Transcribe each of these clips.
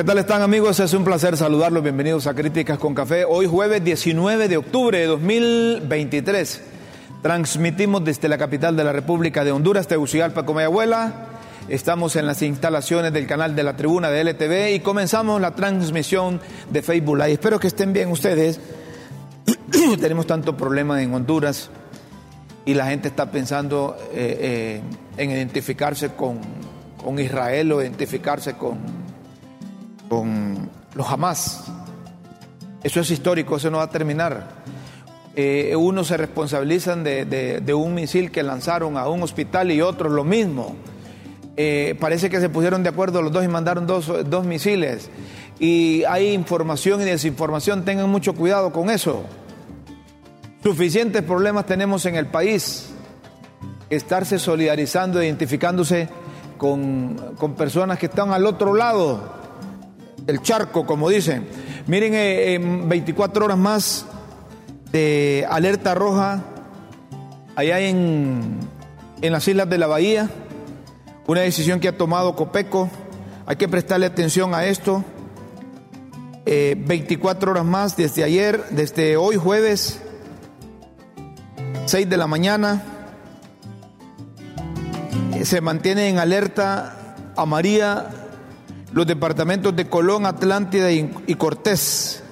¿Qué tal están amigos? Es un placer saludarlos. Bienvenidos a Críticas con Café. Hoy jueves 19 de octubre de 2023. Transmitimos desde la capital de la República de Honduras, Tegucigalpa, Comayagüela. Estamos en las instalaciones del canal de la tribuna de LTV y comenzamos la transmisión de Facebook Live. Espero que estén bien ustedes. Tenemos tanto problema en Honduras y la gente está pensando eh, eh, en identificarse con, con Israel o identificarse con, con los Hamas. Eso es histórico, eso no va a terminar. Eh, unos se responsabilizan de, un misil que lanzaron a un hospital y otros lo mismo. Eh, parece que se pusieron de acuerdo los dos y mandaron dos, dos misiles. Y hay información y desinformación, tengan mucho cuidado con eso. Suficientes problemas tenemos en el país. Estarse solidarizando, identificándose con, con personas que están al otro lado el charco, como dicen. Miren, eh, 24 horas más de alerta roja allá en, en las islas de la Bahía. Una decisión que ha tomado Copeco. Hay que prestarle atención a esto. Eh, 24 horas más desde ayer, desde hoy jueves, 6 de la mañana. Eh, se mantiene en alerta a María los departamentos de Colón, Atlántida y, Cortés,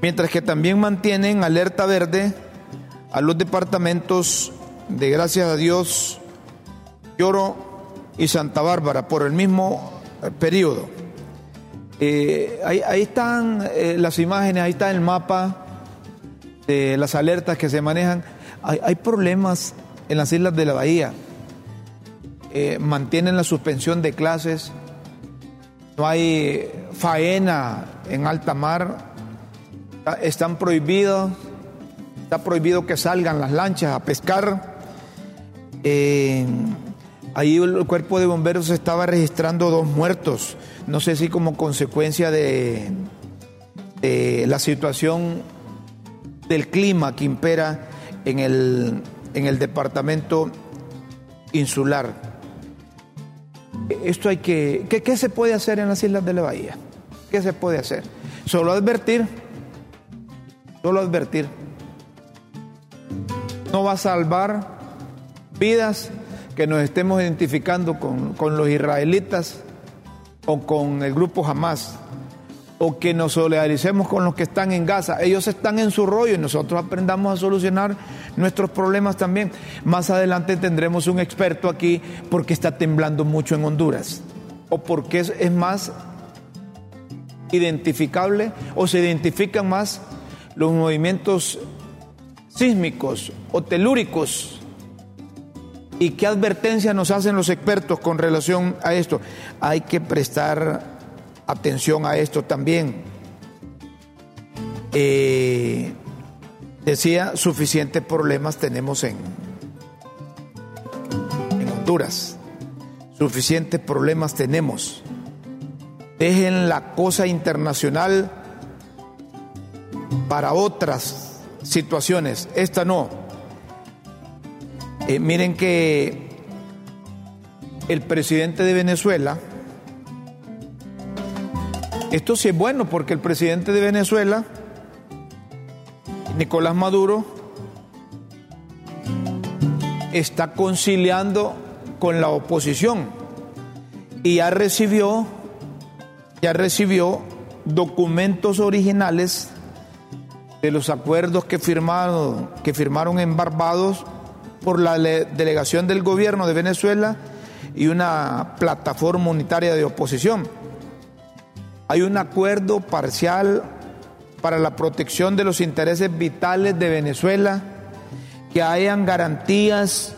mientras que también mantienen alerta verde a los departamentos de Gracias a Dios, Lloro y Santa Bárbara por el mismo periodo. Eh, ahí, están eh, las imágenes, ahí está el mapa de las alertas que se manejan. Hay, hay problemas en las islas de la Bahía. Eh, mantienen la suspensión de clases, no hay faena en alta mar, están prohibidos, está prohibido que salgan las lanchas a pescar. Eh, ahí el cuerpo de bomberos estaba registrando dos muertos, no sé si como consecuencia de, de la situación del clima que impera en el, en el departamento insular. Esto hay que, ¿qué, ¿Qué se puede hacer en las Islas de la Bahía? ¿Qué se puede hacer? Solo advertir, solo advertir. No va a salvar vidas que nos estemos identificando con, con los israelitas o con el grupo Hamas o que nos solidaricemos con los que están en Gaza. Ellos están en su rollo y nosotros aprendamos a solucionar nuestros problemas también. Más adelante tendremos un experto aquí porque está temblando mucho en Honduras o porque es, más identificable o se identifican más los movimientos sísmicos o telúricos. ¿Y qué advertencia nos hacen los expertos con relación a esto? Hay que prestar atención a esto también. Eh, decía, suficientes problemas tenemos en, en Honduras. Suficientes problemas tenemos. Dejen la cosa internacional para otras situaciones. Esta no. Eh, miren que el presidente de Venezuela, esto sí es bueno porque el presidente de Venezuela, Nicolás Maduro, está conciliando con la oposición y ya recibió, ya recibió documentos originales de los acuerdos que firmaron, que firmaron en Barbados por la delegación del gobierno de Venezuela y una plataforma unitaria de oposición. Hay un acuerdo parcial para la protección de los intereses vitales de Venezuela, que hayan garantías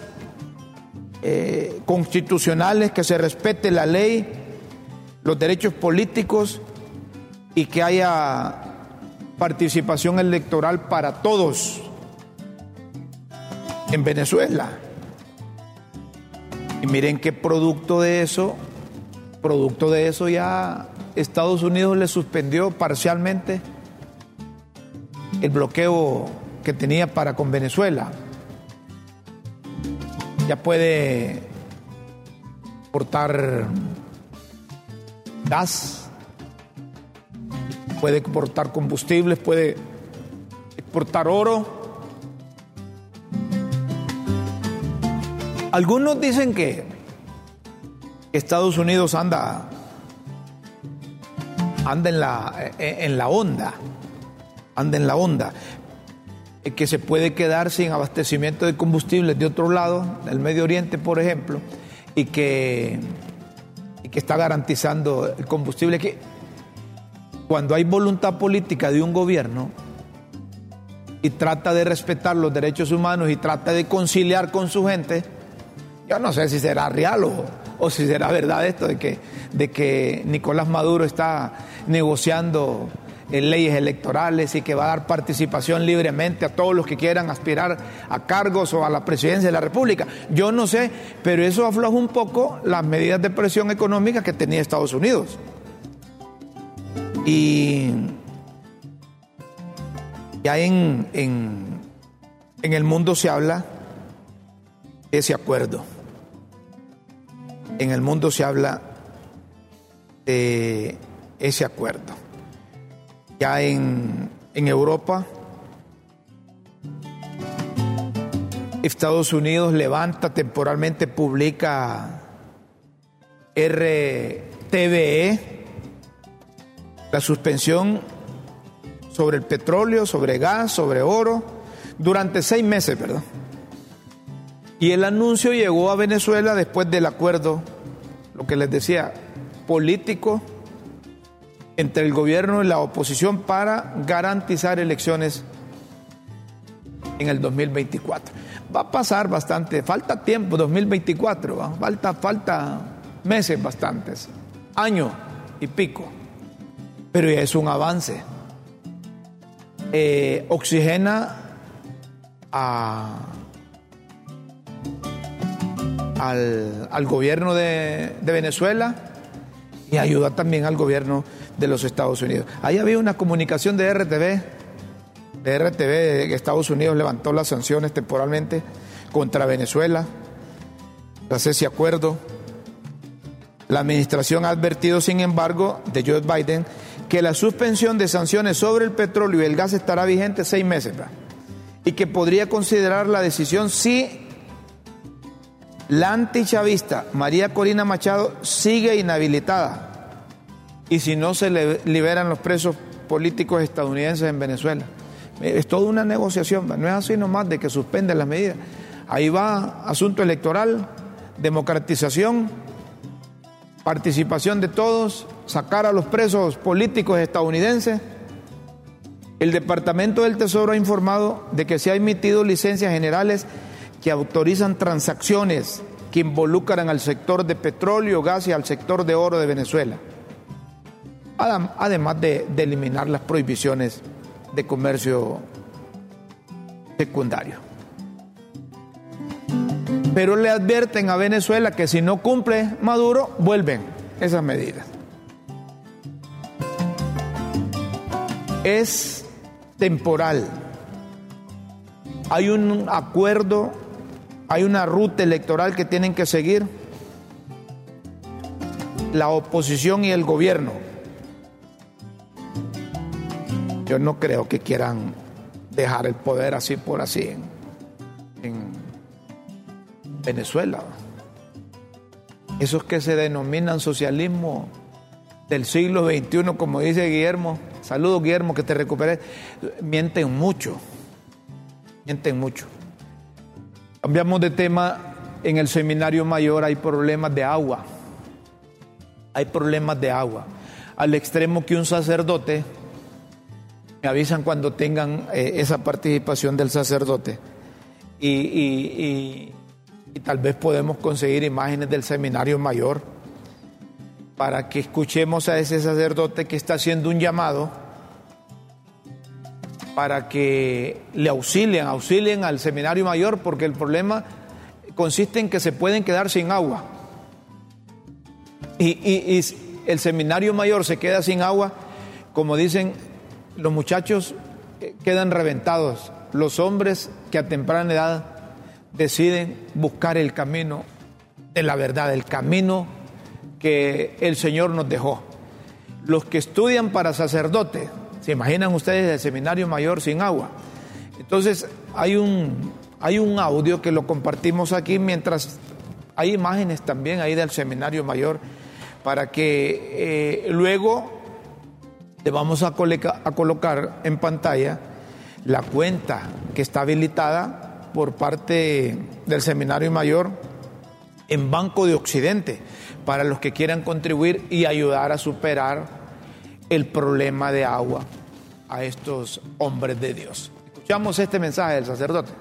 eh, constitucionales, que se respete la ley, los derechos políticos y que haya participación electoral para todos en Venezuela. Y miren qué producto de eso, producto de eso ya Estados Unidos le suspendió parcialmente el bloqueo que tenía para con Venezuela. Ya puede portar gas, puede exportar combustibles, puede exportar oro. Algunos dicen que Estados Unidos anda, anda en, la, en la onda, anda en la onda, que se puede quedar sin abastecimiento de combustibles de otro lado, del Medio Oriente, por ejemplo, y que que está garantizando el combustible, que cuando hay voluntad política de un gobierno y trata de respetar los derechos humanos y trata de conciliar con su gente, yo no sé si será real o, o si será verdad esto de que, de que Nicolás Maduro está negociando en leyes electorales y que va a dar participación libremente a todos los que quieran aspirar a cargos o a la presidencia de la República. Yo no sé, pero eso afloja un poco las medidas de presión económica que tenía Estados Unidos. Y ya en, en, el mundo se habla ese acuerdo. En el mundo se habla de ese acuerdo ya en, Europa. Estados Unidos levanta temporalmente, publica RTVE, la suspensión sobre el petróleo, sobre gas, sobre oro, durante seis meses, ¿verdad? Y el anuncio llegó a Venezuela después del acuerdo, lo que les decía, político entre el gobierno y la oposición para garantizar elecciones en el 2024. Va a pasar bastante, falta tiempo, 2024, falta, falta meses bastantes, año y pico, pero ya es un avance. Eh, oxigena a, al, gobierno de, de Venezuela y ayuda también al gobierno de los Estados Unidos. Ahí había una comunicación de RTV, de RTV, de que Estados Unidos levantó las sanciones temporalmente contra Venezuela, tras ese acuerdo. La administración ha advertido, sin embargo, de Joe Biden, que la suspensión de sanciones sobre el petróleo y el gas estará vigente seis meses y que podría considerar la decisión si la antichavista María Corina Machado sigue inhabilitada y si no se liberan los presos políticos estadounidenses en Venezuela. Es toda una negociación, no es así nomás de que suspenden las medidas. Ahí va asunto electoral, democratización, participación de todos, sacar a los presos políticos estadounidenses. El Departamento del Tesoro ha informado de que se han emitido licencias generales que autorizan transacciones que involucran al sector de petróleo, gas y al sector de oro de Venezuela además de, eliminar las prohibiciones de comercio secundario. Pero le advierten a Venezuela que si no cumple Maduro, vuelven esas medidas. Es temporal. Hay un acuerdo, hay una ruta electoral que tienen que seguir la oposición y el gobierno yo no creo que quieran dejar el poder así por así en, Venezuela. Esos que se denominan socialismo del siglo XXI, como dice Guillermo, saludos Guillermo, que te recuperes, mienten mucho, mienten mucho. Cambiamos de tema, en el seminario mayor hay problemas de agua, hay problemas de agua, al extremo que un sacerdote Me avisan cuando tengan eh, esa participación del sacerdote. Y, tal vez podemos conseguir imágenes del seminario mayor para que escuchemos a ese sacerdote que está haciendo un llamado para que le auxilien, auxilien al seminario mayor, porque el problema consiste en que se pueden quedar sin agua. Y, y, el seminario mayor se queda sin agua, como dicen los muchachos, eh, quedan reventados. Los hombres que a temprana edad deciden buscar el camino de la verdad, el camino que el Señor nos dejó. Los que estudian para sacerdote, ¿se imaginan ustedes el seminario mayor sin agua? Entonces hay un, hay un audio que lo compartimos aquí mientras hay imágenes también ahí del seminario mayor para que eh, luego le vamos a, colocar en pantalla la cuenta que está habilitada por parte del seminario mayor en Banco de Occidente para los que quieran contribuir y ayudar a superar el problema de agua a estos hombres de Dios. Escuchamos este mensaje del sacerdote.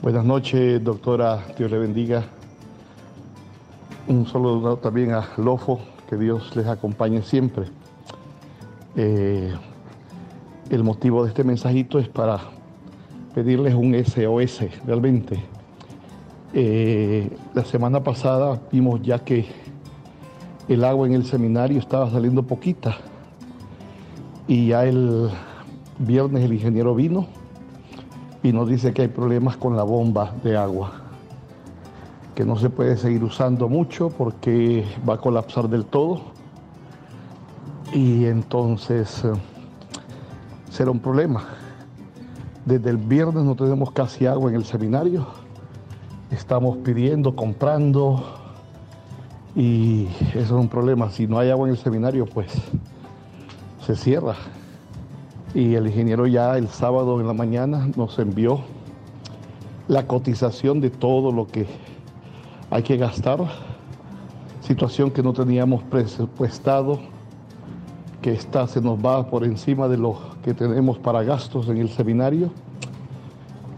Buenas noches, doctora. Dios le bendiga. Un saludo también a Lofo, que Dios les acompañe siempre. Eh, el motivo de este mensajito es para pedirles un SOS realmente. Eh, la semana pasada vimos ya que el agua en el seminario estaba saliendo poquita y ya el viernes el ingeniero vino y nos dice que hay problemas con la bomba de agua, que no se puede seguir usando mucho porque va a colapsar del todo y entonces eh, será un problema. Desde el viernes no tenemos casi agua en el seminario estamos pidiendo, comprando y eso es un problema. Si no hay agua en el seminario, pues se cierra. Y el ingeniero ya el sábado en la mañana nos envió la cotización de todo lo que hay que gastar, situación que no teníamos presupuestado, que está, se nos va por encima de lo que tenemos para gastos en el seminario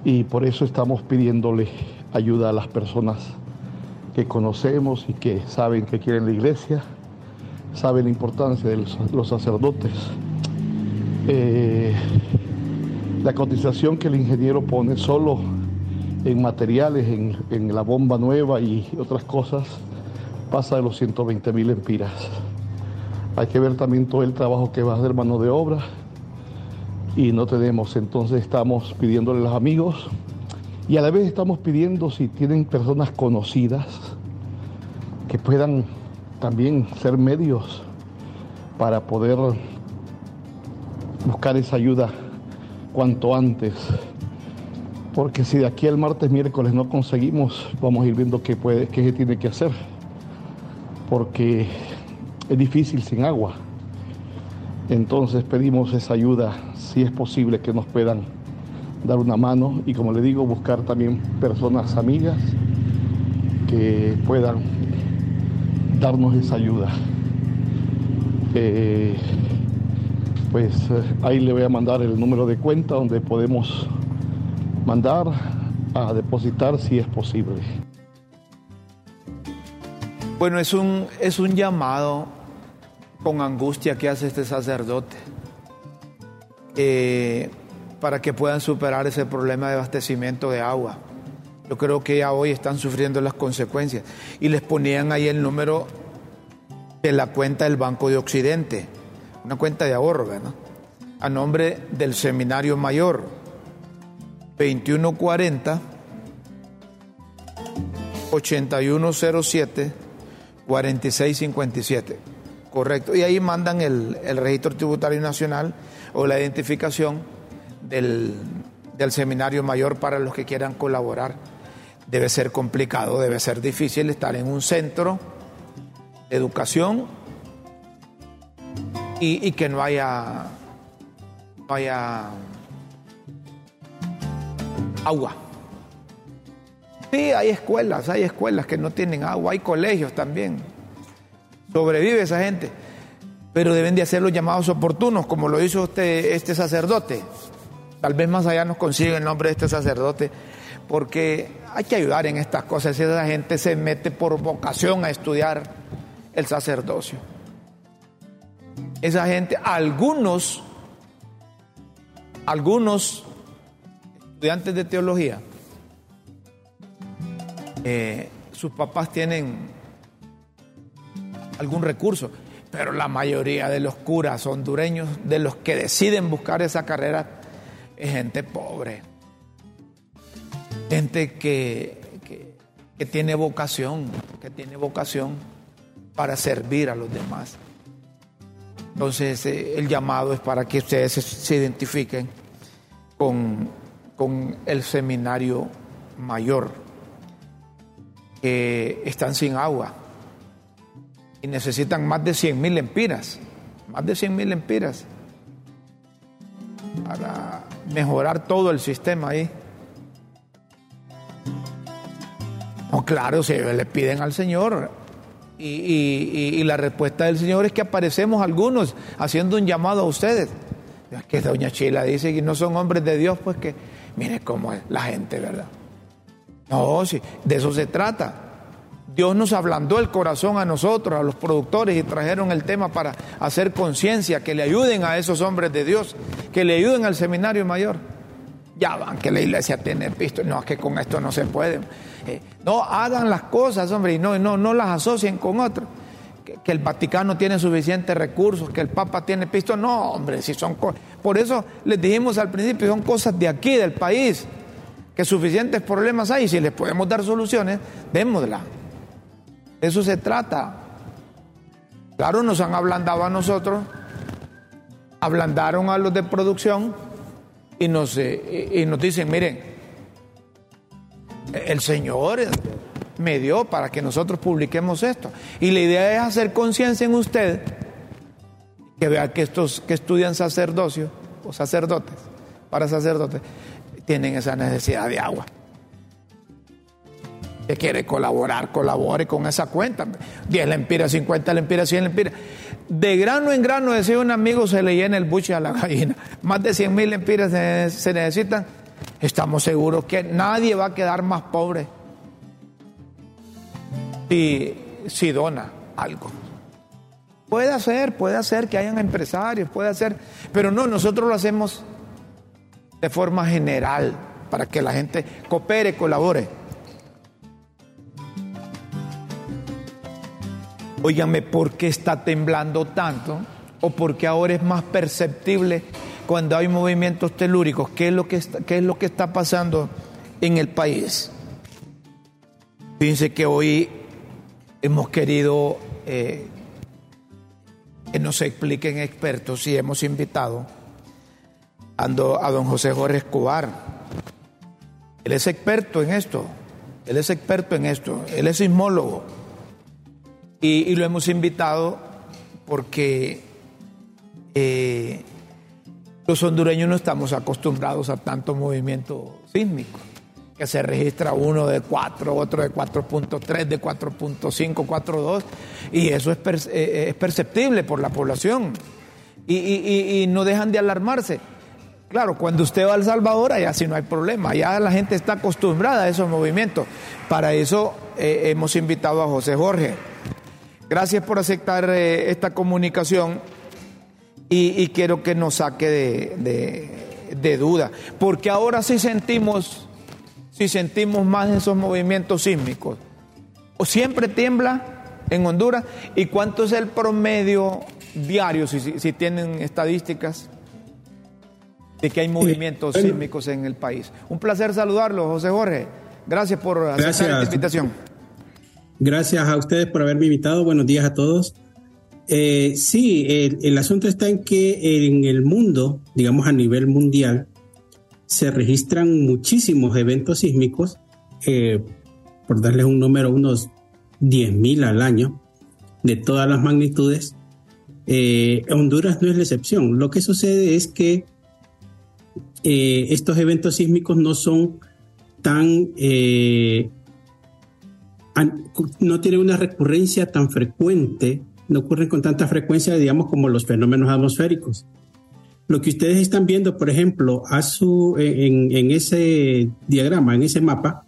y por eso estamos pidiéndole ayuda a las personas que conocemos y que saben que quieren la iglesia, saben la importancia de los, sacerdotes. Eh, la cotización que el ingeniero pone solo en materiales, en, la bomba nueva y otras cosas, pasa de los 120 mil empiras. Hay que ver también todo el trabajo que va a hacer mano de obra y no tenemos, entonces estamos pidiéndole a los amigos y a la vez estamos pidiendo si tienen personas conocidas que puedan también ser medios para poder buscar esa ayuda cuanto antes. Porque si de aquí al martes, miércoles no conseguimos, vamos a ir viendo qué, puede, qué se tiene que hacer. Porque es difícil sin agua. Entonces pedimos esa ayuda, si es posible que nos puedan dar una mano y como le digo, buscar también personas amigas que puedan darnos esa ayuda. Eh, pues eh, ahí le voy a mandar el número de cuenta donde podemos mandar a depositar si es posible. Bueno, es un, es un llamado con angustia que hace este sacerdote. Eh, para que puedan superar ese problema de abastecimiento de agua. Yo creo que ya hoy están sufriendo las consecuencias. Y les ponían ahí el número de la cuenta del Banco de Occidente, una cuenta de ahorro, ¿verdad? A nombre del Seminario Mayor, 2140 8107 4657. Correcto. Y ahí mandan el, el registro tributario nacional o la identificación del, seminario mayor para los que quieran colaborar. Debe ser complicado, debe ser difícil estar en un centro de educación y, que no haya, no haya agua. Sí, hay escuelas, hay escuelas que no tienen agua, hay colegios también. Sobrevive esa gente. pero deben de hacer los llamados oportunos, como lo hizo este, este sacerdote. Tal vez más allá nos consigue el nombre de este sacerdote, porque hay que ayudar en estas cosas. Si esa gente se mete por vocación a estudiar el sacerdocio. Esa gente, algunos, algunos estudiantes de teología, eh, sus papás tienen algún recurso, pero la mayoría de los curas hondureños, de los que deciden buscar esa carrera, es gente pobre, gente que, que, tiene vocación, que tiene vocación para servir a los demás. Entonces eh, el llamado es para que ustedes se, identifiquen con, con el seminario mayor, que están sin agua y necesitan más de 100 mil empiras, más de 100 mil empiras para mejorar todo el sistema ahí. No, claro, si le piden al Señor y, la respuesta del Señor es que aparecemos algunos haciendo un llamado a ustedes. Es que doña Chila dice que no son hombres de Dios, pues que mire cómo es la gente, ¿verdad? No, sí, de eso se trata. Dios nos ablandó el corazón a nosotros, a los productores, y trajeron el tema para hacer conciencia, que le ayuden a esos hombres de Dios, que le ayuden al seminario mayor. Ya van que la iglesia tiene visto, no, es que con esto no se puede. Eh, no, hagan las cosas, hombre, y no, no, no las asocien con otros. Que, el Vaticano tiene suficientes recursos, que el Papa tiene pisto. No, hombre, si son cosas. Por eso les dijimos al principio, son cosas de aquí, del país, que suficientes problemas hay, si les podemos dar soluciones, démoslas. De eso se trata. Claro, nos han ablandado a nosotros, ablandaron a los de producción y nos, eh, y nos dicen, miren, el Señor me dio para que nosotros publiquemos esto. Y la idea es hacer conciencia en usted, que vea que estos que estudian sacerdocio o sacerdotes, para sacerdotes, tienen esa necesidad de agua que quiere colaborar, colabore con esa cuenta. 10 lempiras, 50 lempiras, 100 lempiras. De grano en grano, decía un amigo, se le llena el buche a la gallina. Más de 100 mil lempiras se, necesitan. Estamos seguros que nadie va a quedar más pobre si, si dona algo. Puede ser, puede ser que hayan empresarios, puede ser, pero no, nosotros lo hacemos de forma general para que la gente coopere, colabore. Óigame, ¿por qué está temblando tanto? ¿O por qué ahora es más perceptible cuando hay movimientos telúricos? ¿Qué es lo que está, qué es lo que está pasando en el país? Fíjense que hoy hemos querido eh, que nos expliquen expertos y hemos invitado a don José Jorge Escobar. Él es experto en esto, él es experto en esto, él es sismólogo y, lo hemos invitado porque eh, los hondureños no estamos acostumbrados a tanto movimiento sísmico, que se registra uno de 4, otro de 4.3, de 4.5, 4.2, y eso es, eh, es, perceptible por la población. Y, y, no dejan de alarmarse. Claro, cuando usted va a El Salvador, allá sí no hay problema, ya la gente está acostumbrada a esos movimientos. Para eso eh, hemos invitado a José Jorge. Gracias por aceptar eh, esta comunicación y, quiero que nos saque de, duda, porque ahora sí sentimos, si sentimos más esos movimientos sísmicos. ¿O siempre tiembla en Honduras? ¿Y cuánto es el promedio diario, si, tienen estadísticas? de que hay movimientos sísmicos en el país. Un placer saludarlo, José Jorge. Gracias por aceptar esta invitación. Gracias a ustedes por haberme invitado. Buenos días a todos. Eh, sí, el, asunto está en que en el mundo, digamos a nivel mundial, se registran muchísimos eventos sísmicos, eh, por darles un número, unos 10.000 al año, de todas las magnitudes. Eh, Honduras no es la excepción. Lo que sucede es que estos eventos sísmicos no son tan no tiene una recurrencia tan frecuente no ocurren con tanta frecuencia, digamos, como los fenómenos atmosféricos. Lo que ustedes están viendo, por ejemplo, a su, en, ese diagrama, en ese mapa,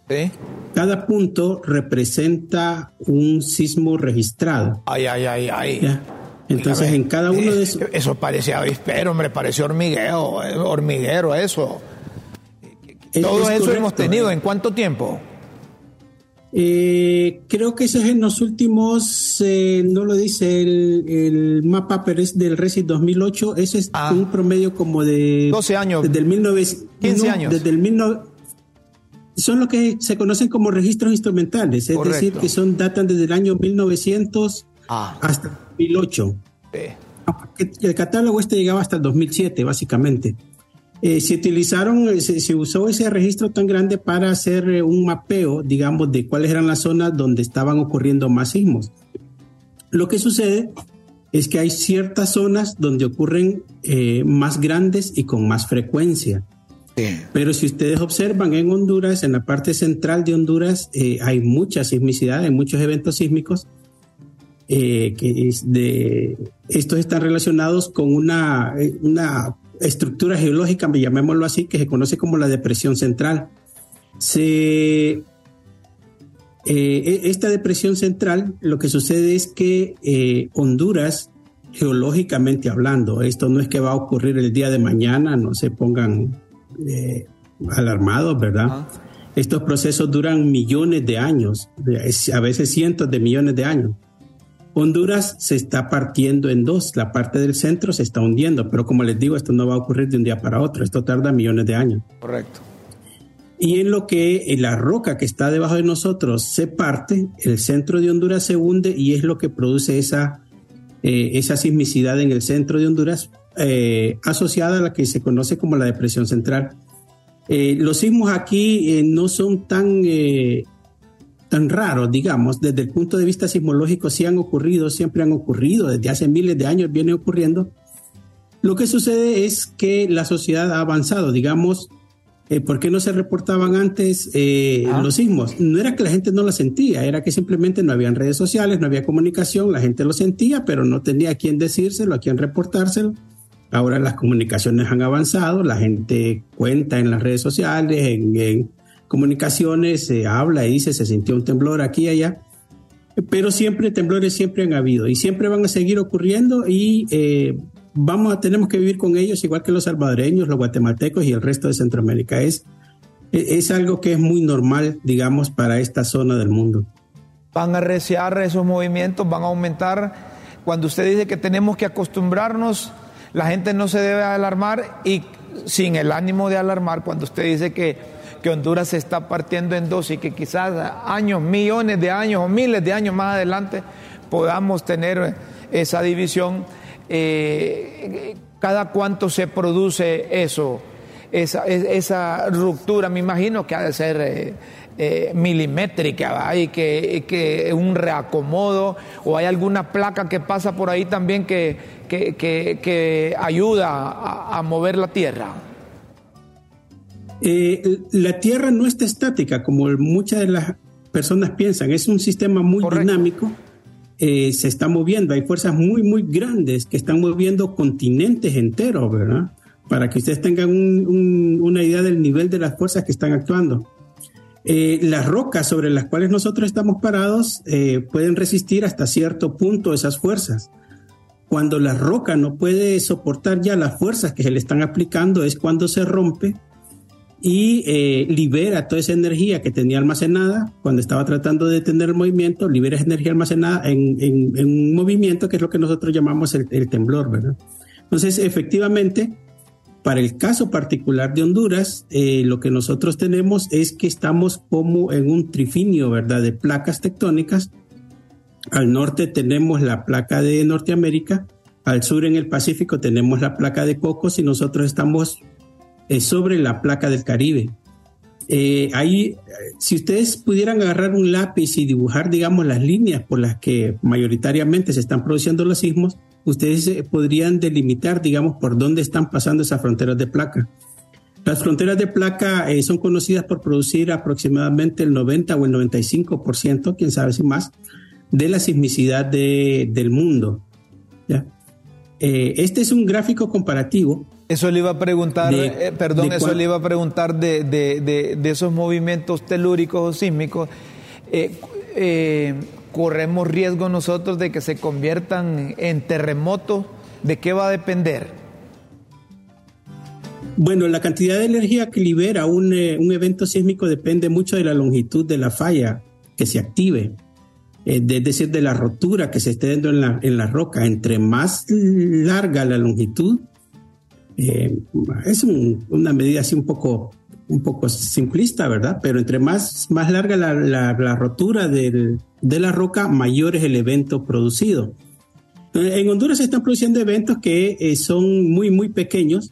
cada punto representa un sismo registrado. Ay, ay, ay, ay. Entonces, en cada uno de esos... Eso parece avispero, hombre, parece hormigueo, eh, hormiguero eso. Todo eso hemos tenido, ¿en cuánto tiempo? Eh, creo que ese es en los últimos, eh, no lo dice el, mapa, pero es del RESI 2008. Ese es ah. un promedio como de. 12 años. Desde el 1900. 15 años. Desde el 19, son lo que se conocen como registros instrumentales, es decir, que son datan desde el año 1900 ah. hasta 2008. El catálogo este llegaba hasta el 2007, básicamente. Eh, se utilizaron, eh, se, usó ese registro tan grande para hacer eh, un mapeo, digamos, de cuáles eran las zonas donde estaban ocurriendo más sismos. Lo que sucede es que hay ciertas zonas donde ocurren más grandes y con más frecuencia. Pero si ustedes observan en Honduras, en la parte central de Honduras, hay mucha sismicidad, hay muchos eventos sísmicos. que de, estos están relacionados con una, una estructura geológica, llamémoslo así, que se conoce como la depresión central. Se, eh, e, esta depresión central, lo que sucede es que eh, Honduras, geológicamente hablando, esto no es que va a ocurrir el día de mañana, no se pongan eh, alarmados, ¿verdad? Estos procesos duran millones de años, a veces cientos de millones de años. Honduras se está partiendo en dos, la parte del centro se está hundiendo, pero como les digo, esto no va a ocurrir de un día para otro, esto tarda millones de años. Correcto. Y en lo que la roca que está debajo de nosotros se parte, el centro de Honduras se hunde y es lo que produce esa, eh, esa sismicidad en el centro de Honduras eh, asociada a la que se conoce como la depresión central. Eh, los sismos aquí no son tan tan raros, digamos, desde el punto de vista sismológico, sí han ocurrido, siempre han ocurrido, desde hace miles de años viene ocurriendo. Lo que sucede es que la sociedad ha avanzado, digamos, eh, ¿por qué no se reportaban antes eh, ah. los sismos? No era que la gente no lo sentía, era que simplemente no habían redes sociales, no había comunicación, la gente lo sentía, pero no tenía a quién decírselo, a quién reportárselo. Ahora las comunicaciones han avanzado, la gente cuenta en las redes sociales, en comunicaciones habla y dice se sintió un temblor aquí y allá, pero siempre temblores siempre han habido y siempre van a seguir ocurriendo y eh, vamos a, tenemos que vivir con ellos igual que los salvadoreños, los guatemaltecos y el resto de Centroamérica. Es, es algo que es muy normal, digamos, para esta zona del mundo. Van a reciar esos movimientos, van a aumentar. Cuando usted dice que tenemos que acostumbrarnos, la gente no se debe alarmar y sin el ánimo de alarmar, cuando usted dice que que Honduras se está partiendo en dos y que quizás años, millones de años o miles de años más adelante podamos tener esa división. Eh, ¿Cada cuánto se produce eso? Esa, ruptura, me imagino que ha de ser eh, eh, milimétrica, hay que, un reacomodo o hay alguna placa que pasa por ahí también que, ayuda a mover la tierra. Eh, la Tierra no está estática como muchas de las personas piensan, es un sistema muy dinámico, eh, se está moviendo, hay fuerzas muy, muy grandes que están moviendo continentes enteros, ¿verdad? Para que ustedes tengan una idea del nivel de las fuerzas que están actuando. Eh, las rocas sobre las cuales nosotros estamos parados pueden resistir hasta cierto punto esas fuerzas. Cuando la roca no puede soportar ya las fuerzas que se le están aplicando es cuando se rompe y eh, libera toda esa energía que tenía almacenada cuando estaba tratando de detener el movimiento, libera esa energía almacenada en, en, un movimiento que es lo que nosotros llamamos el, temblor, ¿verdad? Entonces, efectivamente, para el caso particular de Honduras, eh, lo que nosotros tenemos es que estamos como en un trifinio, ¿verdad?, de placas tectónicas. Al norte tenemos la placa de Norteamérica, al sur en el Pacífico tenemos la placa de Cocos y nosotros estamos sobre la placa del Caribe. Eh, ahí, si ustedes pudieran agarrar un lápiz y dibujar, digamos, las líneas por las que mayoritariamente se están produciendo los sismos, ustedes eh, podrían delimitar, digamos, por dónde están pasando esas fronteras de placa. Las fronteras de placa eh, son conocidas por producir aproximadamente el 90 o el 95%, quién sabe si más, de la sismicidad del mundo. Eh, este es un gráfico comparativo. Eso le iba a preguntar, eh, perdón, eso le iba a preguntar de, esos movimientos telúricos o sísmicos. Eh, ¿Corremos riesgo nosotros de que se conviertan en terremotos? ¿De qué va a depender? Bueno, la cantidad de energía que libera un, un evento sísmico depende mucho de la longitud de la falla que se active. Eh, es decir, de la rotura que se esté dando en la, en la roca. Entre más larga la longitud, eh, es una medida así un poco, un poco simplista, ¿verdad? Pero entre más, más larga la, la, rotura de la roca, mayor es el evento producido. En Honduras se están produciendo eventos que eh, son muy, muy pequeños,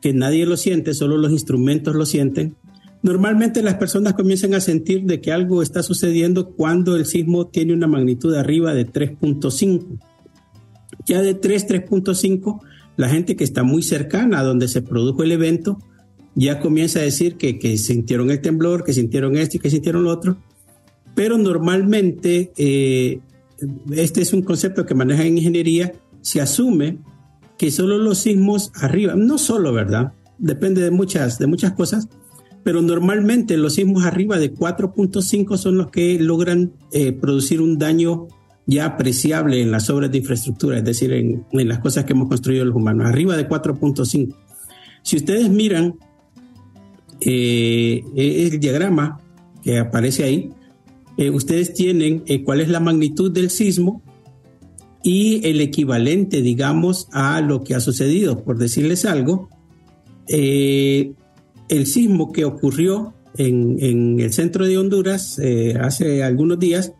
que nadie lo siente, solo los instrumentos lo sienten, Normalmente las personas comienzan a sentir de que algo está sucediendo cuando el sismo tiene una magnitud arriba de 3.5. Ya de 3, 3.5, la gente que está muy cercana a donde se produjo el evento ya comienza a decir que, sintieron el temblor, que sintieron esto y que sintieron lo otro. Pero normalmente, eh, este es un concepto que maneja en ingeniería, se asume que solo los sismos arriba, no solo, ¿verdad? Depende de muchas, de muchas cosas, pero normalmente los sismos arriba de 4.5 son los que logran eh, producir un daño ya apreciable en las obras de infraestructura, es decir, en, las cosas que hemos construido los humanos, arriba de 4.5. Si ustedes miran eh, el diagrama que aparece ahí, eh, ustedes tienen cuál es la magnitud del sismo y el equivalente, digamos, a lo que ha sucedido. Por decirles algo, el sismo que ocurrió en, el centro de Honduras eh, hace algunos días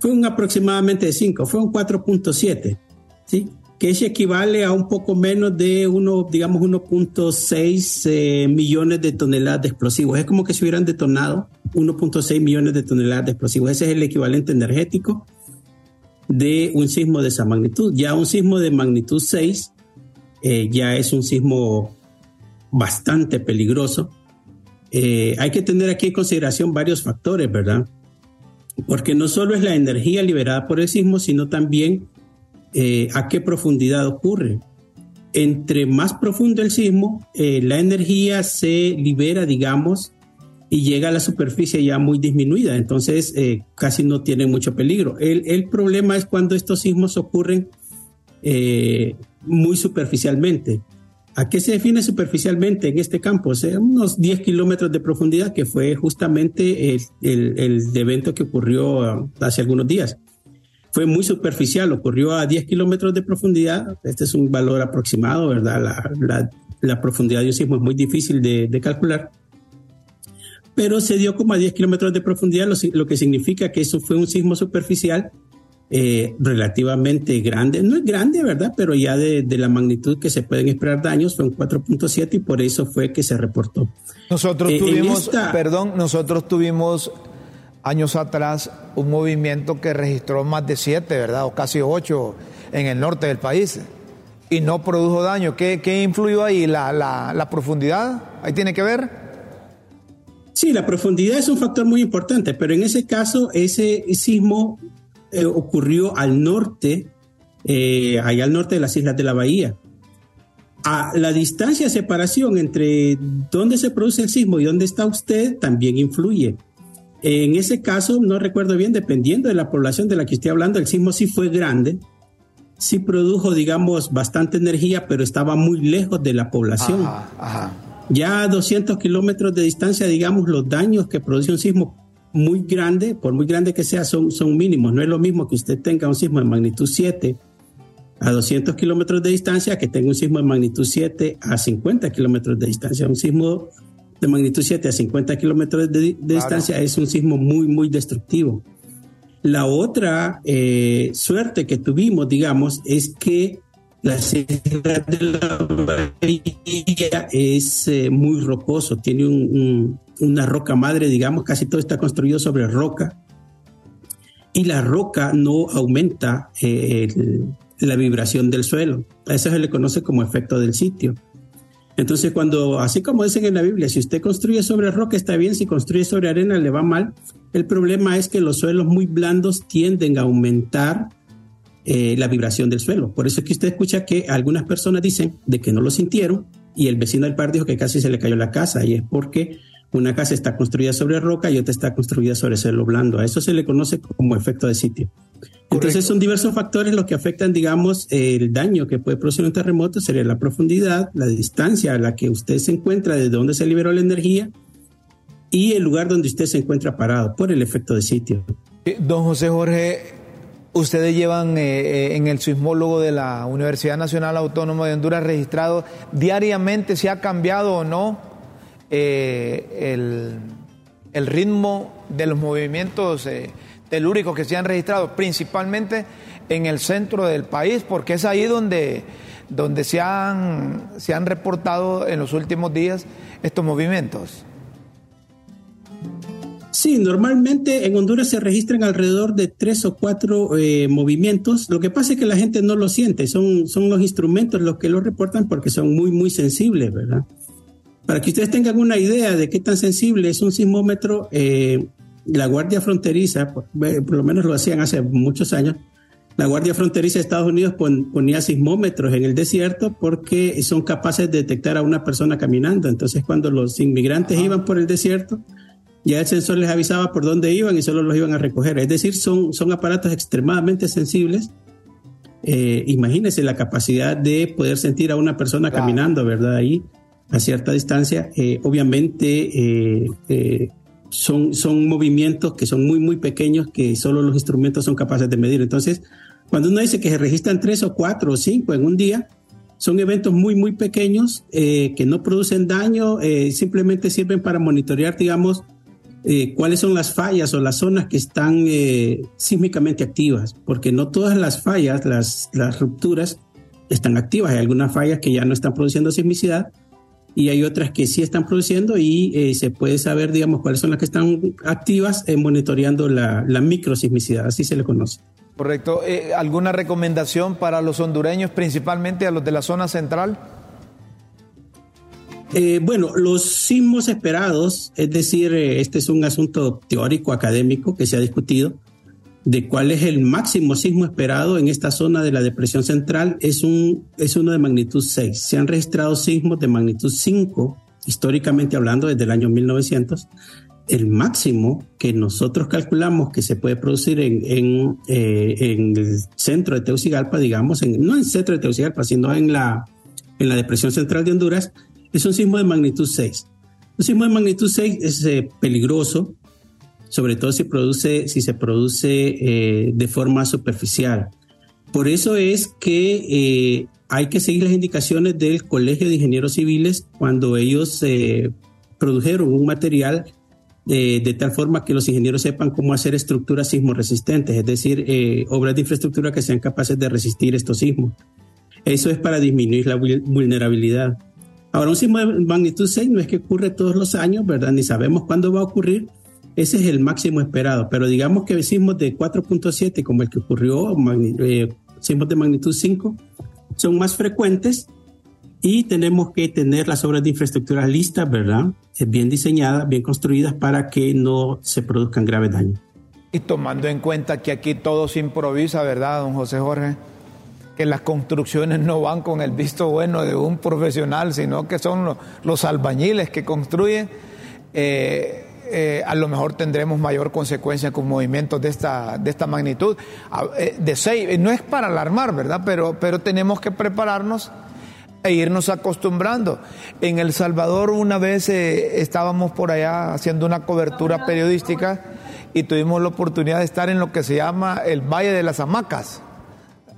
fue un aproximadamente de 5, fue un 4.7, ¿sí? que eso equivale a un poco menos de uno, digamos 1.6 eh, millones de toneladas de explosivos. Es como que se hubieran detonado 1.6 millones de toneladas de explosivos. Ese es el equivalente energético de un sismo de esa magnitud. Ya un sismo de magnitud 6 eh, ya es un sismo bastante peligroso. Eh, hay que tener aquí en consideración varios factores, ¿verdad? Porque no solo es la energía liberada por el sismo, sino también eh, a qué profundidad ocurre. Entre más profundo el sismo, eh, la energía se libera, digamos, y llega a la superficie ya muy disminuida, entonces casi no tiene mucho peligro. El, el, problema es cuando estos sismos ocurren muy superficialmente. ¿A qué se define superficialmente en este campo? O unos 10 kilómetros de profundidad, que fue justamente el, evento que ocurrió ah, hace algunos días. Fue muy superficial, ocurrió a 10 kilómetros de profundidad. Este es un valor aproximado, ¿verdad? La, profundidad de un sismo es muy difícil de, calcular. Pero se dio como a 10 kilómetros de profundidad, lo que significa que eso fue un sismo superficial eh, relativamente grande. No es grande, ¿verdad? Pero ya de, la magnitud que se pueden esperar daños fue un 4.7 y por eso fue que se reportó. Nosotros eh, tuvimos, perdón, nosotros tuvimos años atrás un movimiento que registró más de 7, ¿verdad? O casi 8 en el norte del país y no produjo daño. ¿Qué, qué influyó ahí? ¿La, la, la profundidad? ¿Ahí tiene que ver? Sí, la profundidad es un factor muy importante, pero en ese caso ese sismo eh, ocurrió al norte, eh, allá al norte de las Islas de la Bahía. A la distancia de separación entre dónde se produce el sismo y dónde está usted también influye. En ese caso, no recuerdo bien, dependiendo de la población de la que estoy hablando, el sismo sí fue grande, sí produjo, digamos, bastante energía, pero estaba muy lejos de la población. Ya a 200 kilómetros de distancia, digamos, los daños que produce un sismo muy grande, por muy grande que sea, son, son mínimos. No es lo mismo que usted tenga un sismo de magnitud 7 a 200 kilómetros de distancia que tenga un sismo de magnitud 7 a 50 kilómetros de distancia. Un sismo de magnitud 7 a 50 kilómetros de, distancia es un sismo muy, muy destructivo. La otra eh, suerte que tuvimos, digamos, es que la isla de la Bahía es eh, muy rocoso, tiene una roca madre, digamos, casi todo está construido sobre roca. Y la roca no aumenta eh, la vibración del suelo. A eso se le conoce como efecto del sitio. Entonces, cuando, así como dicen en la Biblia, si usted construye sobre roca está bien, si construye sobre arena le va mal. El problema es que los suelos muy blandos tienden a aumentar eh, la vibración del suelo. Por eso es que usted escucha que algunas personas dicen de que no lo sintieron y el vecino del par dijo que casi se le cayó la casa y es porque una casa está construida sobre roca y otra está construida sobre suelo blando. A eso se le conoce como efecto de sitio. Entonces son diversos factores los que afectan, digamos, el daño que puede producir un terremoto, sería la profundidad, la distancia a la que usted se encuentra, desde donde se liberó la energía y el lugar donde usted se encuentra parado por el efecto de sitio. Eh, don José Jorge, ustedes llevan eh, eh, en el sismólogo de la Universidad Nacional Autónoma de Honduras registrado diariamente si ha cambiado o no el, el, ritmo de los movimientos telúricos que se han registrado, principalmente en el centro del país, porque es ahí donde, donde se, han, se han reportado en los últimos días estos movimientos. Sí, normalmente en Honduras se registran alrededor de tres o cuatro eh, movimientos. Lo que pasa es que la gente no lo siente, son, son los instrumentos los que lo reportan porque son muy, muy sensibles, ¿verdad? Para que ustedes tengan una idea de qué tan sensible es un sismómetro, eh, la Guardia Fronteriza, por, lo menos lo hacían hace muchos años, la Guardia Fronteriza de Estados Unidos ponía sismómetros en el desierto porque son capaces de detectar a una persona caminando. Entonces, cuando los inmigrantes iban por el desierto, ya el sensor les avisaba por dónde iban y solo los iban a recoger. Es decir, son, son aparatos extremadamente sensibles. Eh, imagínense la capacidad de poder sentir a una persona caminando, ¿verdad? Ahí a cierta distancia. Eh, obviamente, eh, son, son movimientos que son muy, muy pequeños que solo los instrumentos son capaces de medir. Entonces, cuando uno dice que se registran tres o cuatro o cinco en un día, son eventos muy, muy pequeños eh, que no producen daño, eh, simplemente sirven para monitorear, digamos, eh, cuáles son las fallas o las zonas que están sísmicamente activas, porque no todas las fallas, las, las rupturas, están activas. Hay algunas fallas que ya no están produciendo sismicidad, y hay otras que sí están produciendo y eh, se puede saber, digamos, cuáles son las que están activas eh, monitoreando la, la microsismicidad, así se le conoce. Correcto. Eh, ¿Alguna recomendación para los hondureños, principalmente a los de la zona central? Bueno, los sismos esperados, es decir, este es un asunto teórico, académico que se ha discutido de cuál es el máximo sismo esperado en esta zona de la depresión central es, un, es uno de magnitud 6. Se han registrado sismos de magnitud 5, históricamente hablando, desde el año 1900. El máximo que nosotros calculamos que se puede producir en, en, eh, el centro de Teucigalpa, digamos, en, no en el centro de Teucigalpa, sino en la, en la depresión central de Honduras, es un sismo de magnitud 6. Un sismo de magnitud 6 es eh, peligroso sobre todo si, produce, si se produce eh, de forma superficial. Por eso es que eh, hay que seguir las indicaciones del Colegio de Ingenieros Civiles cuando ellos produjeron un material de tal forma que los ingenieros sepan cómo hacer estructuras sismoresistentes, es decir, obras de infraestructura que sean capaces de resistir estos sismos. Eso es para disminuir la vulnerabilidad. Ahora, un sismo de magnitud 6 no es que ocurre todos los años, ¿verdad? Ni sabemos cuándo va a ocurrir, ese es el máximo esperado, pero digamos que sismos de 4.7 como el que ocurrió, eh, sismos de magnitud 5, son más frecuentes y tenemos que tener las obras de infraestructura listas, ¿verdad? Eh, bien diseñadas, bien construidas para que no se produzcan graves daños. Y tomando en cuenta que aquí todo se improvisa, ¿verdad, don José Jorge? Que las construcciones no van con el visto bueno de un profesional, sino que son los, albañiles que construyen. Eh, eh, a lo mejor tendremos mayor consecuencia con movimientos de esta, de esta magnitud. Eh, de seis, no es para alarmar, ¿verdad? Pero, pero tenemos que prepararnos e irnos acostumbrando. En El Salvador una vez estábamos por allá haciendo una cobertura periodística y tuvimos la oportunidad de estar en lo que se llama el Valle de las Hamacas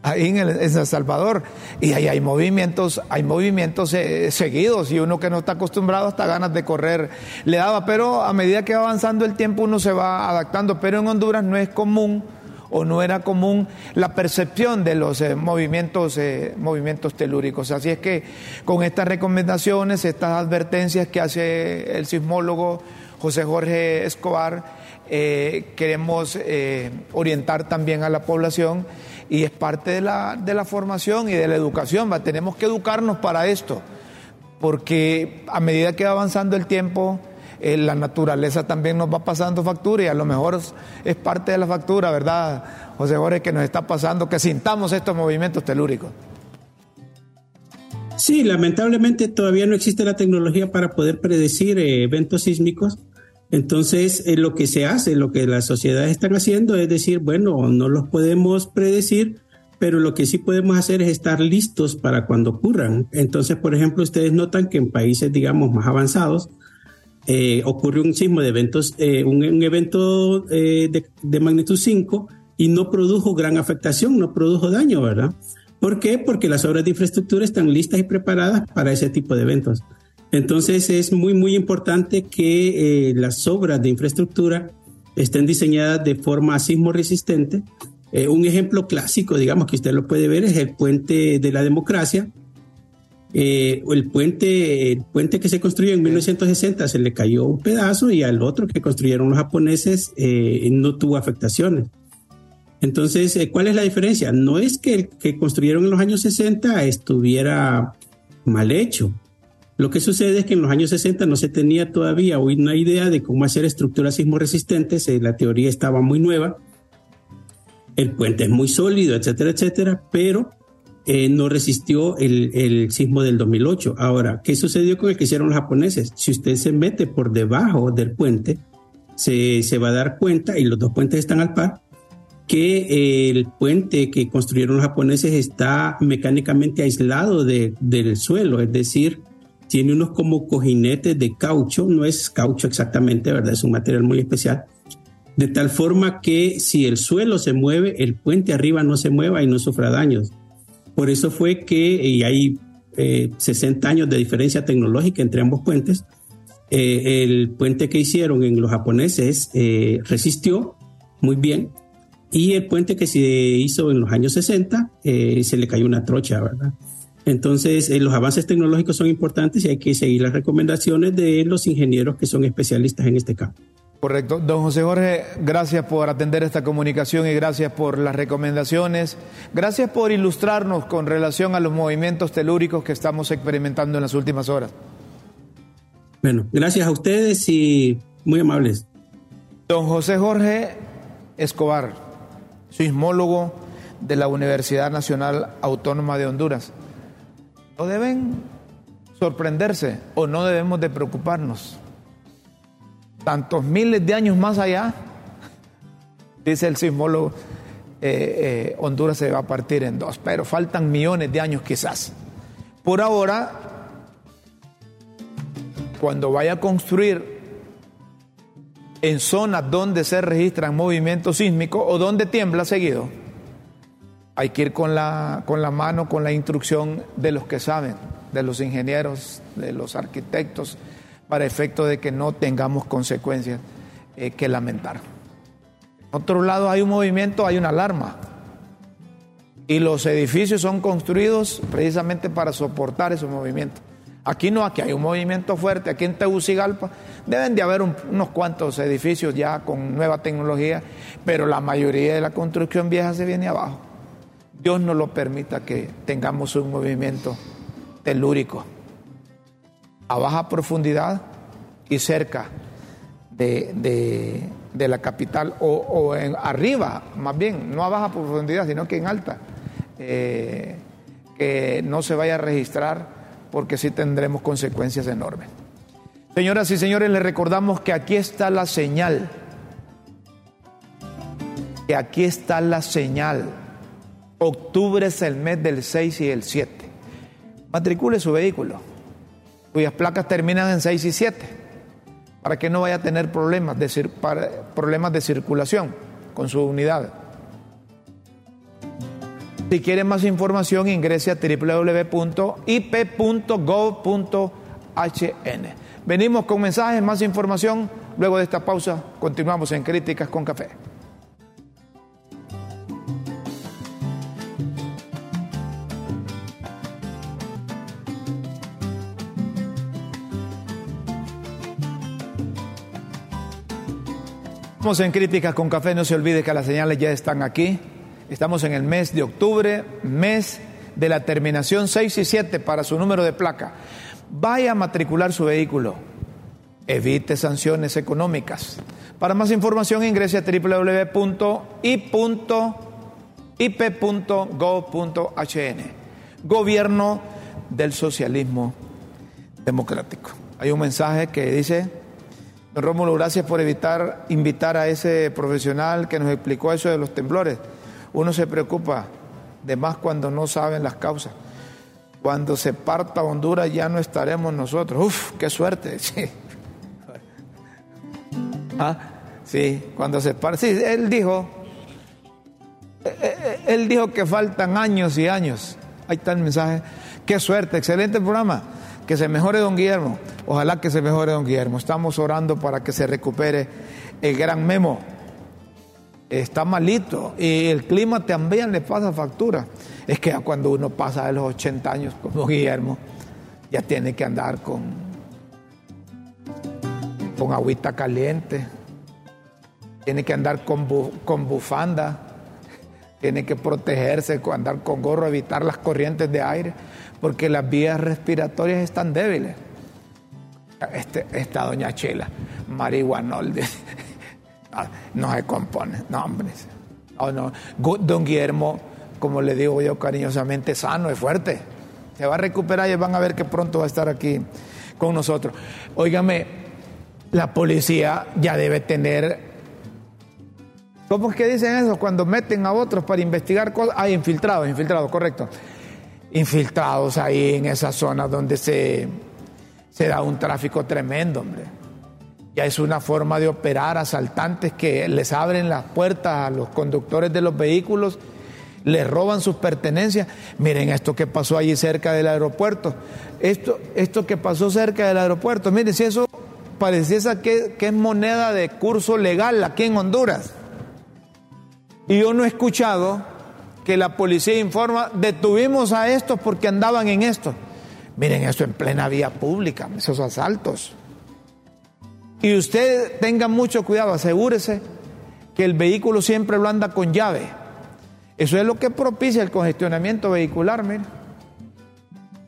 ahí en, el, San Salvador. Y ahí hay movimientos, hay movimientos eh, seguidos y uno que no está acostumbrado hasta ganas de correr le daba, pero a medida que va avanzando el tiempo uno se va adaptando. Pero en Honduras no es común o no era común la percepción de los eh, movimientos, eh, movimientos telúricos. Así es que con estas recomendaciones, estas advertencias que hace el sismólogo José Jorge Escobar, queremos orientar también a la población y es parte de la, de la formación y de la educación. ¿va? Tenemos que educarnos para esto. porque a medida que va avanzando el tiempo, eh, la naturaleza también nos va pasando factura y a lo mejor es parte de la factura, ¿verdad, José Jorge, que nos está pasando, que sintamos estos movimientos telúricos? Sí, lamentablemente todavía no existe la tecnología para poder predecir eh, eventos sísmicos. Entonces, eh, lo que se hace, lo que las sociedades están haciendo es decir, bueno, no los podemos predecir, pero lo que sí podemos hacer es estar listos para cuando ocurran. Entonces, por ejemplo, ustedes notan que en países, digamos, más avanzados, eh, ocurre un sismo de eventos, eh, un, evento eh, de, magnitud 5 y no produjo gran afectación, no produjo daño, ¿verdad? ¿Por qué? Porque las obras de infraestructura están listas y preparadas para ese tipo de eventos. Entonces es muy, muy importante que las obras de infraestructura estén diseñadas de forma sismo resistente eh, un ejemplo clásico, digamos, que usted lo puede ver, es el puente de la democracia. Eh, el, puente, el puente que se construyó en 1960 se le cayó un pedazo y al otro que construyeron los japoneses eh, no tuvo afectaciones. Entonces, ¿cuál es la diferencia? No es que el que construyeron en los años 60 estuviera mal hecho. Lo que sucede es que en los años 60 no se tenía todavía una idea de cómo hacer estructuras sismo resistentes, la teoría estaba muy nueva el puente es muy sólido, etcétera, etcétera, pero eh, no resistió el, sismo del 2008. Ahora, ¿qué sucedió con el que hicieron los japoneses? Si usted se mete por debajo del puente, se, va a dar cuenta, y los dos puentes están al par, que el puente que construyeron los japoneses está mecánicamente aislado del suelo, es decir, tiene unos como cojinetes de caucho, no es caucho exactamente, ¿verdad? Es un material muy especial, de tal forma que si el suelo se mueve, el puente arriba no se mueva y no sufra daños. Por eso fue que, y hay 60 eh, años de diferencia tecnológica entre ambos puentes, eh, el puente que hicieron en los japoneses eh, resistió muy bien y el puente que se hizo en los años 60 se le cayó una trocha, ¿verdad? Entonces, los avances tecnológicos son importantes y hay que seguir las recomendaciones de los ingenieros que son especialistas en este campo. Correcto. Don José Jorge, gracias por atender esta comunicación y gracias por las recomendaciones. Gracias por ilustrarnos con relación a los movimientos telúricos que estamos experimentando en las últimas horas. Bueno, gracias a ustedes y muy amables. Don José Jorge Escobar, sismólogo de la Universidad Nacional Autónoma de Honduras. Deben sorprenderse o no debemos de preocuparnos tantos miles de años más allá, dice el sismólogo, eh, eh, Honduras se va a partir en dos, pero faltan millones de años quizás. Por ahora, cuando vaya a construir en zonas donde se registran movimientos sísmicos o donde tiembla seguido, hay que ir con la, con la mano, con la instrucción de los que saben, de los ingenieros, de los arquitectos, para efecto de que no tengamos consecuencias eh, que lamentar. En otro lado hay un movimiento, hay una alarma. Y los edificios son construidos precisamente para soportar esos movimientos. Aquí no, aquí hay un movimiento fuerte, aquí en Tegucigalpa deben de haber unos cuantos edificios ya con nueva tecnología, pero la mayoría de la construcción vieja se viene abajo. Dios no lo permita que tengamos un movimiento telúrico a baja profundidad y cerca de, la capital o, en, arriba, más bien, no a baja profundidad, sino que en alta, eh, que no se vaya a registrar porque sí tendremos consecuencias enormes. Señoras y señores, les recordamos que aquí está la señal, que aquí está la señal. Octubre es el mes del 6 y el 7. Matricule su vehículo cuyas placas terminan en 6 y 7, para que no vaya a tener problemas de, problemas de circulación con su unidad. Si quiere más información, ingrese a www.ip.gov.hn. Venimos con mensajes, más información. Luego de esta pausa, continuamos en Críticas con Café. Estamos en Críticas con Café, no se olvide que las señales ya están aquí. Estamos en el mes de octubre, mes de la terminación 6 y 7 para su número de placa. vaya a matricular su vehículo. Evite sanciones económicas. Para más información ingrese a www.ip.gov.hn. Gobierno del Socialismo Democrático. Hay un mensaje que dice, don Rómulo, gracias por evitar, invitar a ese profesional que nos explicó eso de los temblores. Uno se preocupa de más cuando no saben las causas. Cuando se parta Honduras ya no estaremos nosotros. Uf, qué suerte. Sí. ¿Ah? sí, cuando se parta. Sí, él dijo, eh, eh, él dijo que faltan años y años. Ahí está el mensaje. Qué suerte, excelente programa. Que se mejore don Guillermo. Ojalá que se mejore don Guillermo. Estamos orando para que se recupere el gran memo. Está malito y el clima también le pasa factura. Es que cuando uno pasa de los 80 años como Guillermo, ya tiene que andar con, con agüita caliente, tiene que andar con, con bufanda, tiene que protegerse, andar con gorro, evitar las corrientes de aire, porque las vías respiratorias están débiles. Este, esta doña Chela, marihuanol, no se compone, no hombre. no. Don Guillermo como le digo yo cariñosamente, sano, es fuerte. Se va a recuperar y van a ver que pronto va a estar aquí con nosotros. Óigame, la policía ya debe tener. ¿Cómo es que dicen eso? Cuando meten a otros para investigar cosas. Ah, infiltrados, infiltrados, correcto. Infiltrados ahí en esa zona donde se, se da un tráfico tremendo, hombre. Ya es una forma de operar asaltantes que les abren las puertas a los conductores de los vehículos le roban sus pertenencias. Miren esto que pasó allí cerca del aeropuerto. Esto, esto que pasó cerca del aeropuerto. Miren, si eso pareciese que, que es moneda de curso legal aquí en Honduras. Y yo no he escuchado que la policía informa, detuvimos a estos porque andaban en esto. Miren esto en plena vía pública, esos asaltos. Y usted tenga mucho cuidado, asegúrese que el vehículo siempre lo anda con llave eso es lo que propicia el congestionamiento vehicular, mire.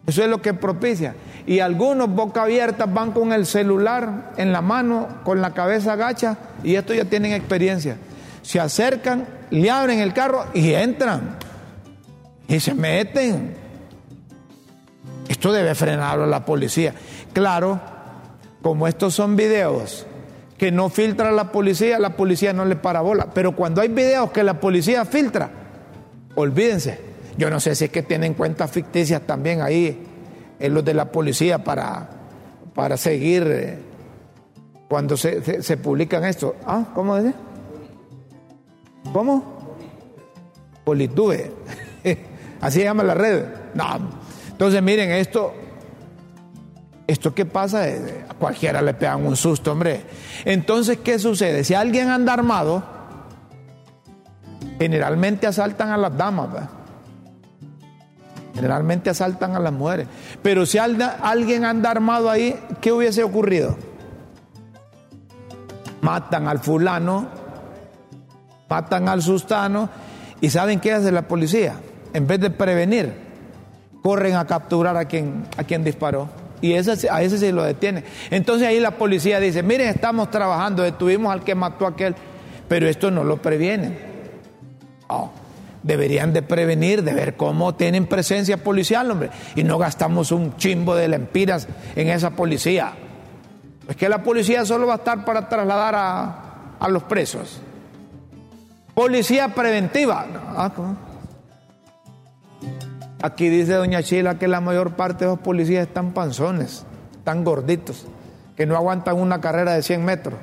Eso es lo que propicia. Y algunos boca abierta van con el celular en la mano, con la cabeza agacha, y estos ya tienen experiencia. Se acercan, le abren el carro y entran. Y se meten. Esto debe frenarlo la policía. Claro, como estos son videos que no filtra la policía, la policía no le para bola. Pero cuando hay videos que la policía filtra, Olvídense. Yo no sé si es que tienen cuentas ficticias también ahí en los de la policía para, para seguir eh, cuando se, se, publican esto. Ah, ¿cómo dice? ¿Cómo? Politube. Así se llama la red. No. Entonces, miren, esto, esto que pasa, eh, a cualquiera le pegan un susto, hombre. Entonces, ¿qué sucede? Si alguien anda armado, Generalmente asaltan a las damas, Generalmente asaltan a las mujeres. Pero si alguien anda armado ahí, ¿qué hubiese ocurrido? Matan al fulano, matan al sustano, y ¿saben qué hace la policía? En vez de prevenir, corren a capturar a quien, a quien disparó. Y a ese se lo detiene. Entonces ahí la policía dice, miren, estamos trabajando, detuvimos al que mató a aquel, pero esto no lo previene deberían de prevenir, de ver cómo tienen presencia policial, hombre, y no gastamos un chimbo de lempiras en esa policía. Es que la policía solo va a estar para trasladar a, los presos. Policía preventiva. Ah, Aquí dice doña Chila que la mayor parte de los policías están panzones, están gorditos, que no aguantan una carrera de 100 metros.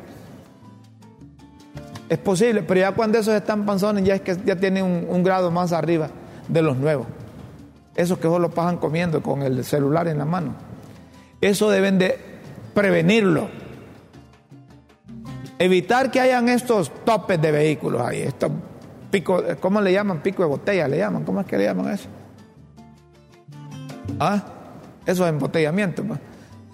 Es posible, pero ya cuando esos están panzones ya es que ya tienen un, grado más arriba de los nuevos. Esos que solo pasan comiendo con el celular en la mano. Eso deben de prevenirlo. Evitar que hayan estos topes de vehículos ahí, estos picos, ¿cómo le llaman? Pico de botella, le llaman, ¿cómo es que le llaman eso? Ah, eso es embotellamiento. Pues.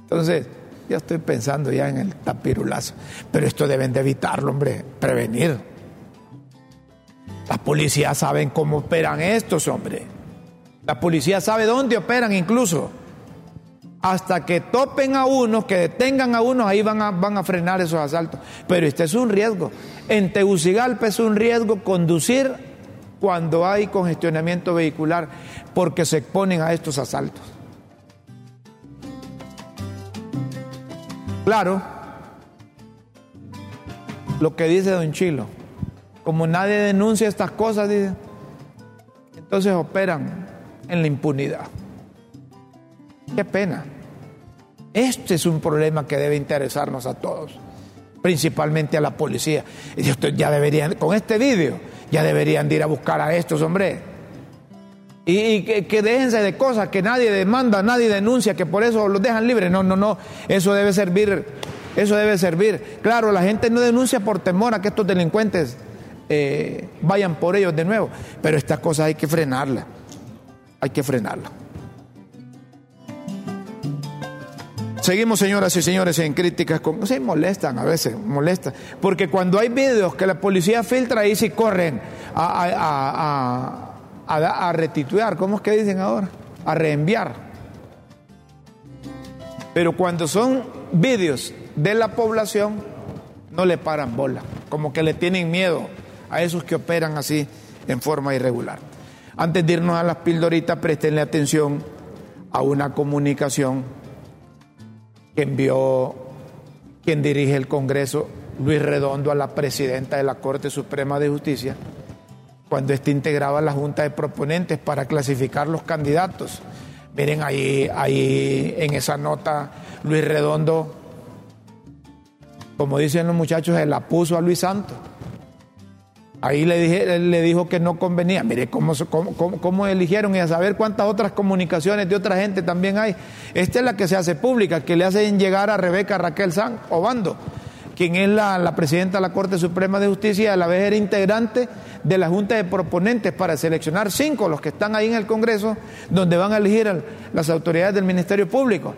Entonces, ya estoy pensando ya en el tapirulazo. Pero esto deben de evitarlo, hombre, prevenir. Las policías saben cómo operan estos, hombre. La policía sabe dónde operan incluso. hasta que topen a uno, que detengan a uno, ahí van a, van a frenar esos asaltos. Pero este es un riesgo. En Tegucigalpa es un riesgo conducir cuando hay congestionamiento vehicular, porque se exponen a estos asaltos. Claro, lo que dice don Chilo, como nadie denuncia estas cosas, entonces operan en la impunidad. Qué pena. Este es un problema que debe interesarnos a todos, principalmente a la policía. Y ustedes ya deberían, con este vídeo, ya deberían ir a buscar a estos, hombres. Y, que, déjense de cosas que nadie demanda, nadie denuncia, que por eso los dejan libres. No, no, no. Eso debe servir, eso debe servir. Claro, la gente no denuncia por temor a que estos delincuentes eh, vayan por ellos de nuevo. Pero estas cosas hay que frenarlas. Hay que frenarlas. Seguimos, señoras y señores, en críticas con... Se molestan a veces, molestan. Porque cuando hay videos que la policía filtra, ahí sí corren a, a, retituar. ¿Cómo es que dicen ahora? A reenviar. Pero cuando son videos de la población, no le paran bola. Como que le tienen miedo a esos que operan así en forma irregular. Antes de irnos a las pildoritas, prestenle atención a una comunicación que envió quien dirige el Congreso, Luis Redondo, a la presidenta de la Corte Suprema de Justicia, cuando éste integraba la Junta de Proponentes para clasificar los candidatos. Miren ahí, ahí en esa nota, Luis Redondo, como dicen los muchachos, se la puso a Luis Santos. Ahí le, dije, le dijo que no convenía. Mire cómo, cómo, eligieron y a saber cuántas otras comunicaciones de otra gente también hay. Esta es la que se hace pública, que le hacen llegar a Rebeca Raquel San Obando, quien es la, presidenta de la Corte Suprema de Justicia y a la vez era integrante de la Junta de Proponentes para seleccionar cinco, los que están ahí en el Congreso, donde van a elegir las autoridades del Ministerio Público.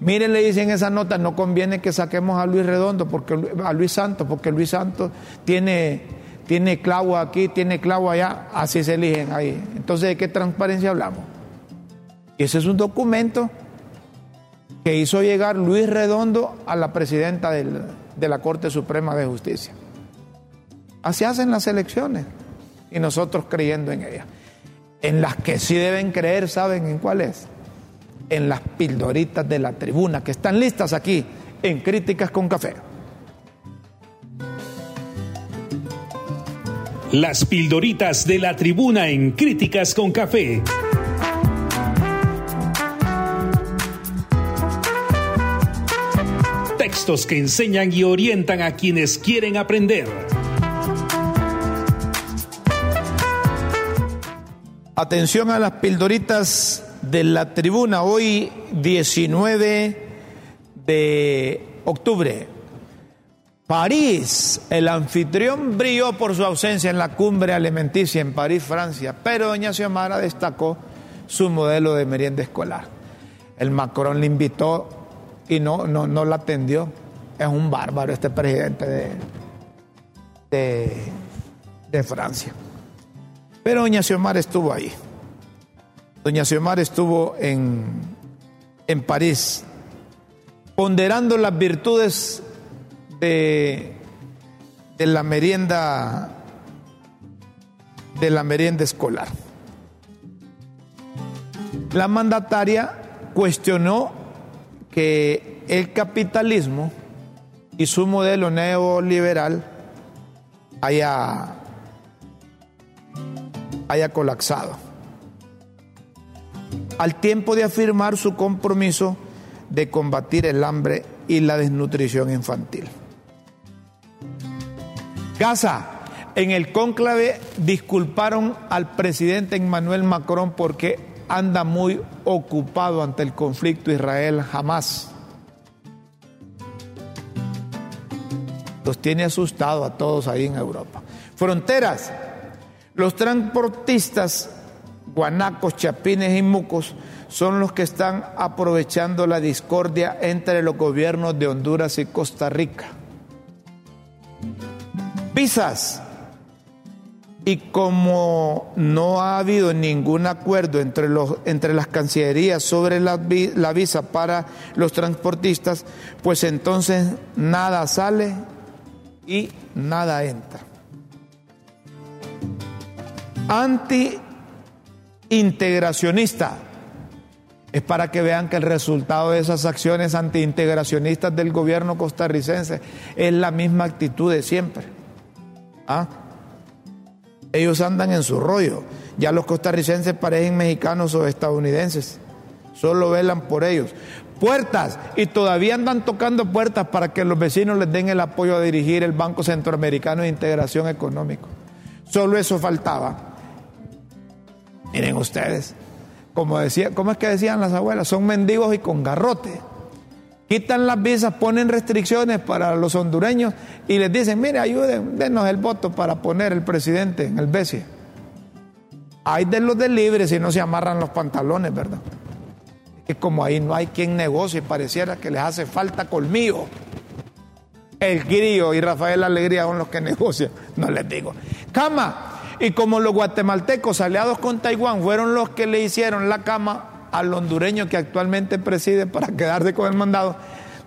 Miren, le dicen esa nota, no conviene que saquemos a Luis Redondo, porque, a Luis Santos, porque Luis Santos tiene tiene clavo aquí, tiene clavo allá, así se eligen ahí. Entonces, ¿de qué transparencia hablamos? Y ese es un documento que hizo llegar Luis Redondo a la presidenta de la Corte Suprema de Justicia. Así hacen las elecciones y nosotros creyendo en ellas. En las que sí deben creer, ¿saben en cuáles? En las pildoritas de la tribuna que están listas aquí en Críticas con Café. Las pildoritas de la tribuna en Críticas con Café. Textos que enseñan y orientan a quienes quieren aprender. Atención a las pildoritas de la tribuna hoy 19 de octubre. París, el anfitrión brilló por su ausencia en la cumbre alimenticia en París, Francia, pero doña Xiomara destacó su modelo de merienda escolar. El Macron le invitó y no, no, no la atendió. Es un bárbaro este presidente de, de, Francia. Pero doña Xiomara estuvo ahí. Doña Xiomara estuvo en, en París, ponderando las virtudes de, la merienda de la merienda escolar. La mandataria cuestionó que el capitalismo y su modelo neoliberal haya, haya colapsado, al tiempo de afirmar su compromiso de combatir el hambre y la desnutrición infantil. Gaza. En el cónclave disculparon al presidente Emmanuel Macron porque anda muy ocupado ante el conflicto Israel-Jamás. Los tiene asustado a todos ahí en Europa. Fronteras. Los transportistas, guanacos, chapines y mucos son los que están aprovechando la discordia entre los gobiernos de Honduras y Costa Rica. Visas. Y como no ha habido ningún acuerdo entre, los, entre las cancillerías sobre la, la visa para los transportistas, pues entonces nada sale y nada entra. Anti-integracionista. Es para que vean que el resultado de esas acciones anti-integracionistas del gobierno costarricense es la misma actitud de siempre. ¿Ah? Ellos andan en su rollo. Ya los costarricenses parecen mexicanos o estadounidenses. Solo velan por ellos. Puertas. Y todavía andan tocando puertas para que los vecinos les den el apoyo a dirigir el Banco Centroamericano de Integración Económica. Solo eso faltaba. Miren ustedes. Como decía, ¿cómo es que decían las abuelas? Son mendigos y con garrote. Quitan las visas, ponen restricciones para los hondureños y les dicen, mire, ayuden, denos el voto para poner el presidente en el BESIE. Hay de los de libres si no se amarran los pantalones, ¿verdad? Es que como ahí no hay quien negocie, pareciera que les hace falta colmillo. El Grillo y Rafael Alegría son los que negocian, no les digo. Cama, y como los guatemaltecos aliados con Taiwán fueron los que le hicieron la cama al hondureño que actualmente preside para quedarse con el mandado,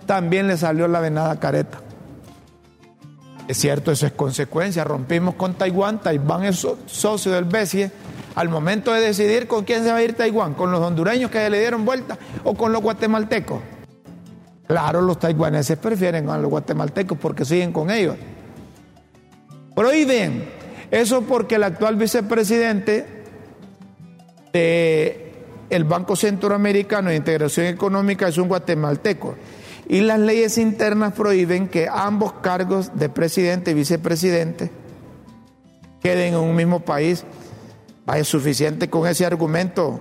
también le salió la venada careta. Es cierto, eso es consecuencia. Rompimos con Taiwán, Taiwán es socio del BESIE. Al momento de decidir con quién se va a ir Taiwán, con los hondureños que le dieron vuelta o con los guatemaltecos. Claro, los taiwaneses prefieren a los guatemaltecos porque siguen con ellos. Prohíben. Eso porque el actual vicepresidente de el Banco Centroamericano de Integración Económica es un guatemalteco y las leyes internas prohíben que ambos cargos de presidente y vicepresidente queden en un mismo país. Es suficiente con ese argumento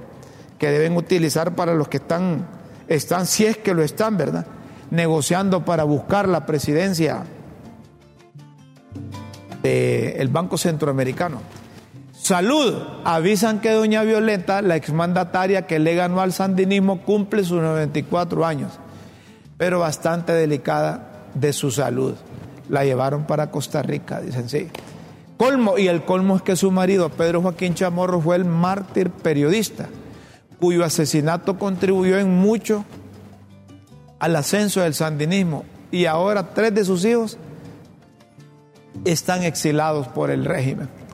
que deben utilizar para los que están, están, si es que lo están, ¿verdad? Negociando para buscar la presidencia del Banco Centroamericano. Salud. Avisan que doña Violeta, la exmandataria que le ganó al sandinismo, cumple sus 94 años, pero bastante delicada de su salud. La llevaron para Costa Rica, dicen sí. Colmo, y el colmo es que su marido, Pedro Joaquín Chamorro, fue el mártir periodista, cuyo asesinato contribuyó en mucho al ascenso del sandinismo. Y ahora tres de sus hijos están exilados por el régimen.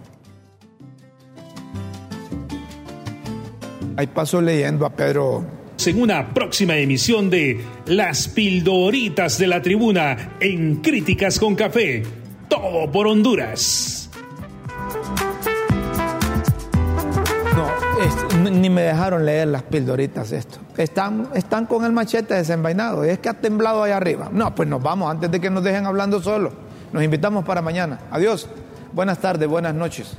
Ahí paso leyendo a Pedro. En una próxima emisión de Las Pildoritas de la Tribuna en Críticas con Café. Todo por Honduras. No, ni me dejaron leer las pildoritas esto. Están, están con el machete desenvainado. Y es que ha temblado ahí arriba. No, pues nos vamos antes de que nos dejen hablando solo. Nos invitamos para mañana. Adiós. Buenas tardes, buenas noches.